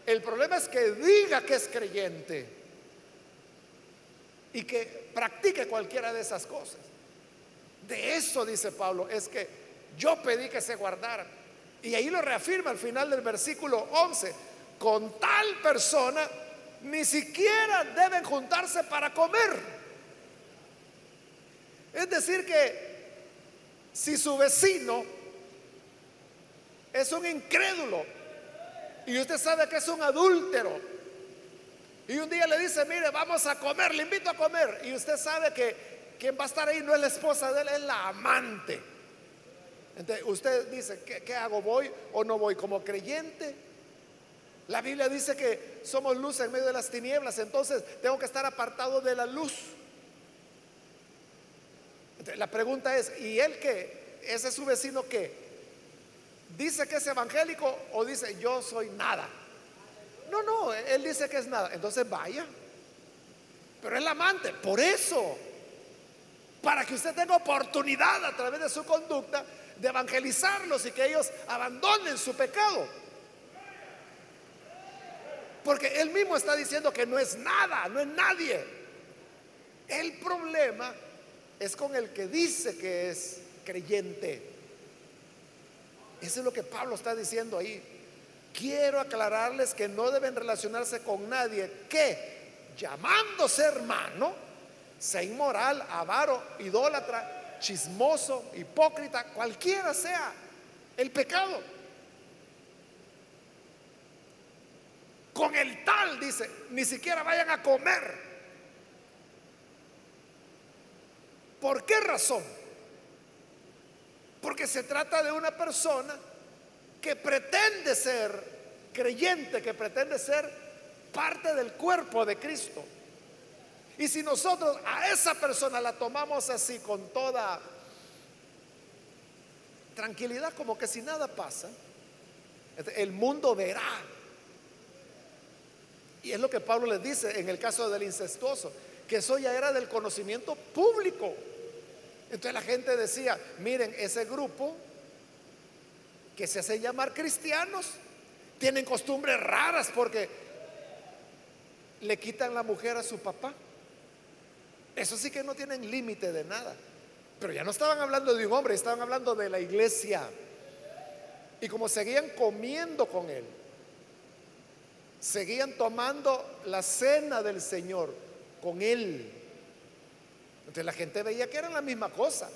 El problema es que diga que es creyente y que practique cualquiera de esas cosas. De eso, dice Pablo, es que yo pedí que se guardara Y ahí lo reafirma al final del versículo 11. Con tal persona ni siquiera deben juntarse para comer. Es decir, que si su vecino es un incrédulo, y usted sabe que es un adúltero. Y un día le dice, mire, vamos a comer, le invito a comer. Y usted sabe que quien va a estar ahí no es la esposa de él, es la amante. Entonces usted dice, ¿qué, ¿qué, hago? ¿Voy o no voy? Como creyente, la Biblia dice que somos luz en medio de las tinieblas, entonces tengo que estar apartado de la luz. La pregunta es, ¿y él qué? ¿Ese es su vecino qué? dice que es evangélico o dice yo soy nada. No, no, él dice que es nada. Entonces vaya. Pero el amante. Por eso, para que usted tenga oportunidad a través de su conducta de evangelizarlos y que ellos abandonen su pecado. Porque él mismo está diciendo que no es nada, no es nadie. El problema es con el que dice que es creyente. Eso es lo que Pablo está diciendo ahí. Quiero aclararles que no deben relacionarse con nadie que, llamándose hermano, sea inmoral, avaro, idólatra, chismoso, hipócrita, cualquiera sea el pecado. Con el tal, dice, ni siquiera vayan a comer. ¿Por qué razón? Porque se trata de una persona que pretende ser creyente, que pretende ser parte del cuerpo de Cristo. Y si nosotros a esa persona la tomamos así con toda tranquilidad, como que si nada pasa, el mundo verá. Y es lo que Pablo les dice en el caso del incestuoso, que eso ya era del conocimiento público. Entonces la gente decía, miren, ese grupo que se hace llamar cristianos, tienen costumbres raras porque le quitan la mujer a su papá. Eso sí que no tienen límite de nada. Pero ya no estaban hablando de un hombre, estaban hablando de la iglesia. Y como seguían comiendo con él, seguían tomando la cena del Señor con él. Entonces la gente veía que eran la misma cosa.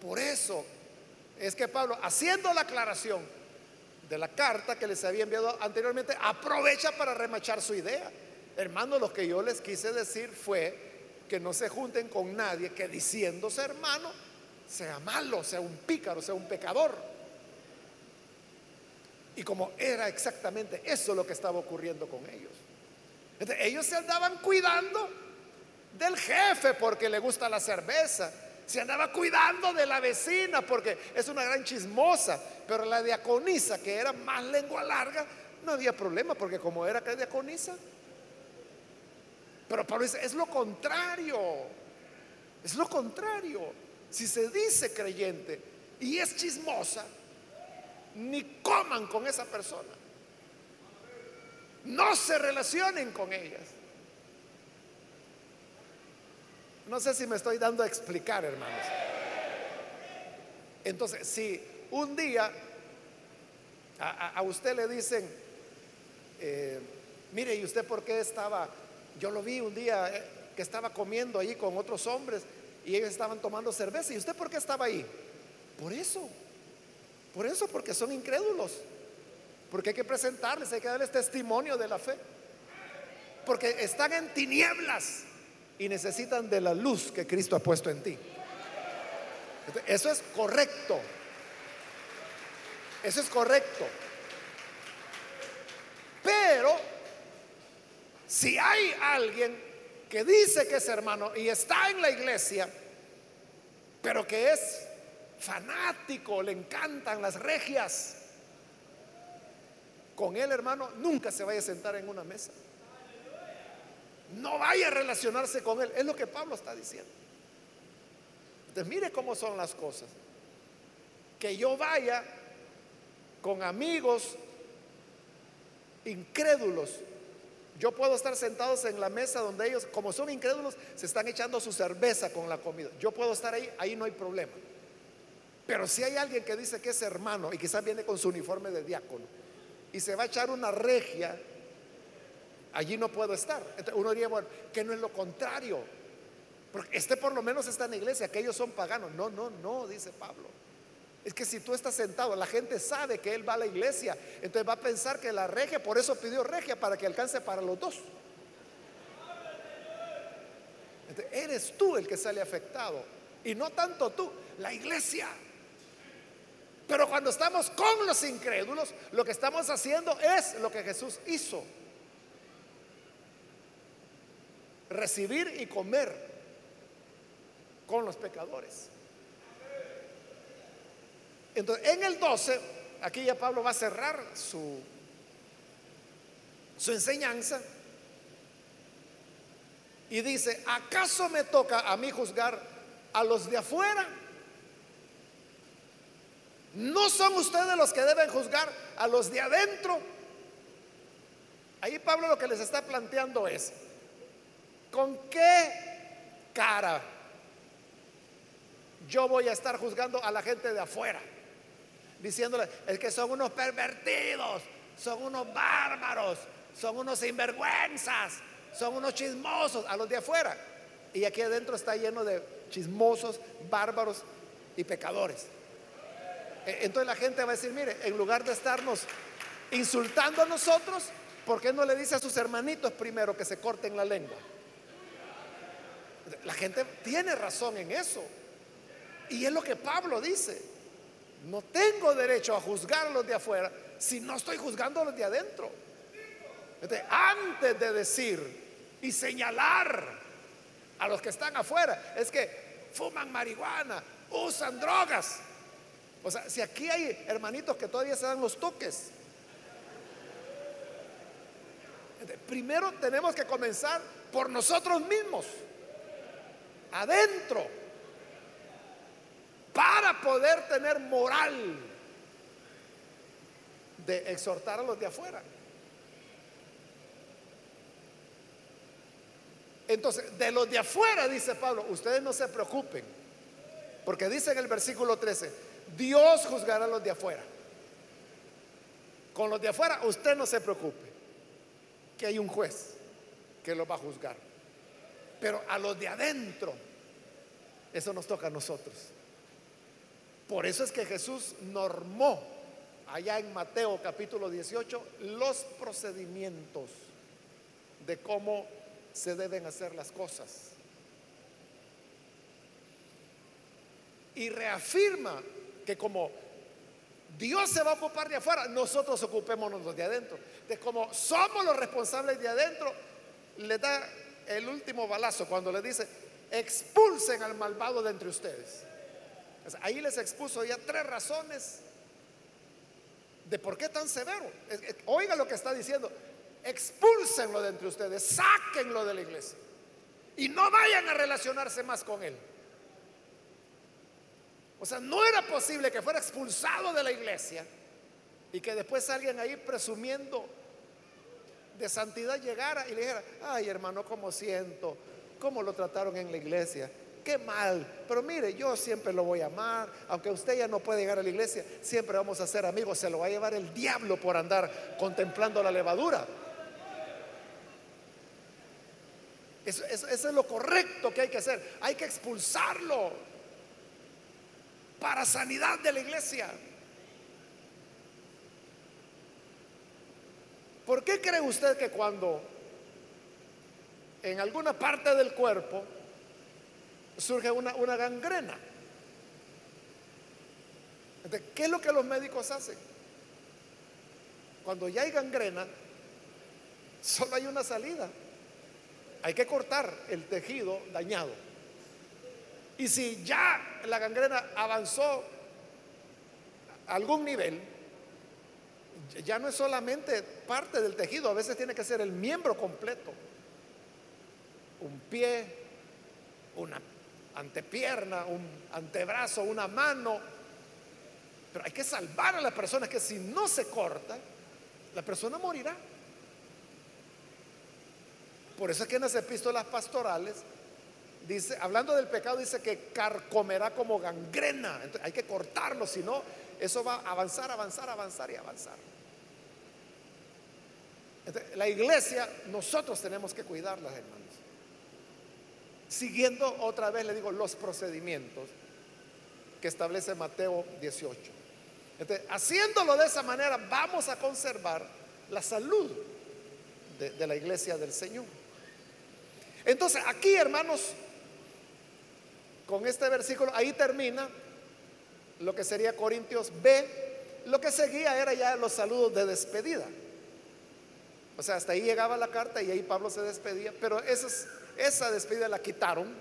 Por eso es que Pablo, haciendo la aclaración de la carta que les había enviado anteriormente, aprovecha para remachar su idea. Hermano, lo que yo les quise decir fue que no se junten con nadie que diciéndose hermano sea malo, sea un pícaro, sea un pecador. Y como era exactamente eso lo que estaba ocurriendo con ellos. Ellos se andaban cuidando del jefe porque le gusta la cerveza. Se andaba cuidando de la vecina porque es una gran chismosa. Pero la diaconisa, que era más lengua larga, no había problema porque como era que diaconisa. Pero Pablo dice, es lo contrario. Es lo contrario. Si se dice creyente y es chismosa, ni coman con esa persona. No se relacionen con ellas. No sé si me estoy dando a explicar, hermanos. Entonces, si un día a, usted le dicen, eh, mire, ¿y usted por qué estaba? Yo lo vi un día eh, que estaba comiendo ahí con otros hombres y ellos estaban tomando cerveza. ¿Y usted por qué estaba ahí? Por eso. Por eso, porque son incrédulos. Porque hay que presentarles, hay que darles testimonio de la fe. Porque están en tinieblas y necesitan de la luz que Cristo ha puesto en ti. Eso es correcto. Eso es correcto. Pero si hay alguien que dice que es hermano y está en la iglesia, pero que es fanático, le encantan las regias, con él hermano nunca se vaya a sentar en una mesa. No vaya a relacionarse con él. Es lo que Pablo está diciendo. Entonces mire cómo son las cosas. Que yo vaya con amigos incrédulos. Yo puedo estar sentados en la mesa donde ellos, como son incrédulos, se están echando su cerveza con la comida. Yo puedo estar ahí, ahí no hay problema. Pero si hay alguien que dice que es hermano y quizás viene con su uniforme de diácono y se va a echar una regia, allí no puedo estar. uno diría, bueno, que no es lo contrario. Porque este por lo menos está en la iglesia, que ellos son paganos. No, no, no, dice Pablo. Es que si tú estás sentado, la gente sabe que él va a la iglesia, entonces va a pensar que la regia, por eso pidió regia, para que alcance para los dos. eres tú el que sale afectado y no tanto tú, la iglesia. Pero cuando estamos con los incrédulos, lo que estamos haciendo es lo que Jesús hizo. Recibir y comer con los pecadores. Entonces, en el 12, aquí ya Pablo va a cerrar su, su enseñanza y dice, ¿acaso me toca a mí juzgar a los de afuera? ¿No son ustedes los que deben juzgar a los de adentro? Ahí Pablo lo que les está planteando es, ¿con qué cara yo voy a estar juzgando a la gente de afuera? Diciéndole, es que son unos pervertidos, son unos bárbaros, son unos sinvergüenzas, son unos chismosos a los de afuera. Y aquí adentro está lleno de chismosos, bárbaros y pecadores. E, entonces la gente va a decir, mire, en lugar de estarnos insultando a nosotros, ¿por qué no le dice a sus hermanitos primero que se corten la lengua? La gente tiene razón en eso. Y es lo que Pablo dice. No tengo derecho a juzgar a los de afuera si no estoy juzgando a los de adentro. antes de decir y señalar a los que están afuera, es que fuman marihuana, usan drogas. O sea, si aquí hay hermanitos que todavía se dan los toques, primero tenemos que comenzar por nosotros mismos, adentro para poder tener moral de exhortar a los de afuera. Entonces, de los de afuera, dice Pablo, ustedes no se preocupen, porque dice en el versículo 13, Dios juzgará a los de afuera. Con los de afuera, usted no se preocupe, que hay un juez que lo va a juzgar. Pero a los de adentro, eso nos toca a nosotros. Por eso es que Jesús normó allá en Mateo capítulo 18 los procedimientos de cómo se deben hacer las cosas. Y reafirma que como Dios se va a ocupar de afuera, nosotros ocupémonos de adentro. De como somos los responsables de adentro, le da el último balazo cuando le dice, expulsen al malvado de entre ustedes. Ahí les expuso ya tres razones de por qué tan severo. Oiga lo que está diciendo. Expúlsenlo de entre ustedes, sáquenlo de la iglesia y no vayan a relacionarse más con él. O sea, no era posible que fuera expulsado de la iglesia y que después alguien ahí presumiendo de santidad llegara y le dijera, ay hermano, ¿cómo siento? ¿Cómo lo trataron en la iglesia? Qué mal, pero mire, yo siempre lo voy a amar, aunque usted ya no puede llegar a la iglesia, siempre vamos a ser amigos, se lo va a llevar el diablo por andar contemplando la levadura. Eso, eso es lo correcto que hay que hacer, hay que expulsarlo para sanidad de la iglesia. ¿Por qué cree usted que cuando en alguna parte del cuerpo surge una, una gangrena? ¿Qué es lo que los médicos hacen? Cuando ya hay gangrena, solo hay una salida. Hay que cortar el tejido dañado. Y si ya la gangrena avanzó a algún nivel, ya no es solamente parte del tejido, a veces tiene que ser el miembro completo. Un pie, una antepierna, un antebrazo, una mano. Pero hay que salvar a la persona que si no se corta, la persona morirá. Por eso es que en las epístolas pastorales dice, hablando del pecado, dice que carcomerá como gangrena. hay que cortarlo, si no, eso va a avanzar, avanzar, avanzar y avanzar la iglesia, nosotros tenemos que cuidarlas, hermanos. Siguiendo otra vez, le digo, los procedimientos que establece Mateo 18. haciéndolo de esa manera, vamos a conservar la salud de, la iglesia del Señor. Entonces, aquí, hermanos, con este versículo, ahí termina lo que sería Corintios B. Lo que seguía era ya los saludos de despedida. O sea, hasta ahí llegaba la carta y ahí Pablo se despedía, pero esa despedida la quitaron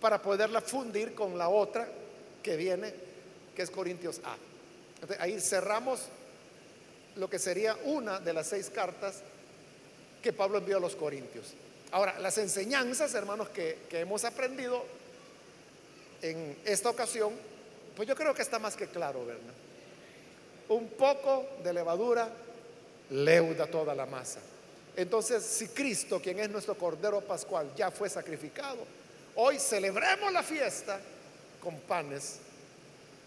para poderla fundir con la otra que viene, que es Corintios A. ahí cerramos lo que sería una de las seis cartas que Pablo envió a los Corintios. Ahora, las enseñanzas, hermanos, que, que hemos aprendido en esta ocasión, pues yo creo que está más que claro, ¿verdad? Un poco de levadura leuda toda la masa. Entonces, si Cristo, quien es nuestro Cordero Pascual, ya fue sacrificado, hoy celebremos la fiesta con panes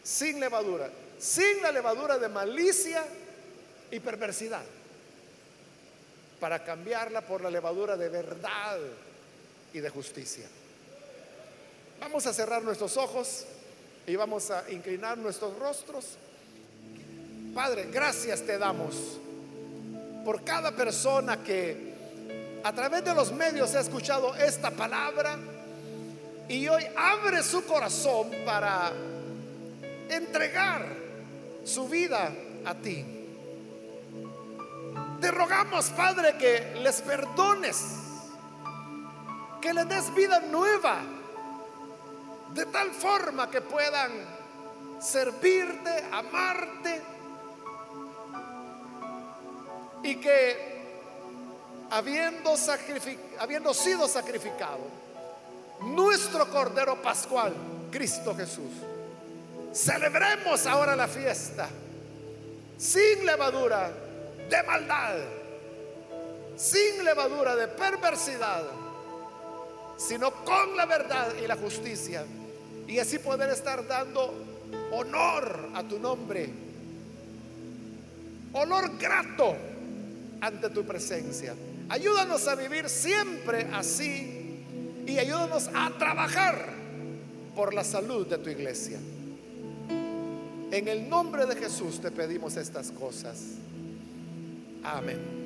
sin levadura, sin la levadura de malicia y perversidad, para cambiarla por la levadura de verdad y de justicia. Vamos a cerrar nuestros ojos y vamos a inclinar nuestros rostros. Padre, gracias te damos por cada persona que a través de los medios ha escuchado esta palabra y hoy abre su corazón para entregar su vida a ti. Te rogamos, Padre, que les perdones, que les des vida nueva, de tal forma que puedan servirte, amarte, y que habiendo, sido sacrificado, nuestro Cordero Pascual, Cristo Jesús, celebremos ahora la fiesta sin levadura de maldad, sin levadura de perversidad, sino con la verdad y la justicia. Y así poder estar dando honor a tu nombre, honor grato ante tu presencia. Ayúdanos a vivir siempre así y ayúdanos a trabajar por la salud de tu iglesia. En el nombre de Jesús te pedimos estas cosas. Amén.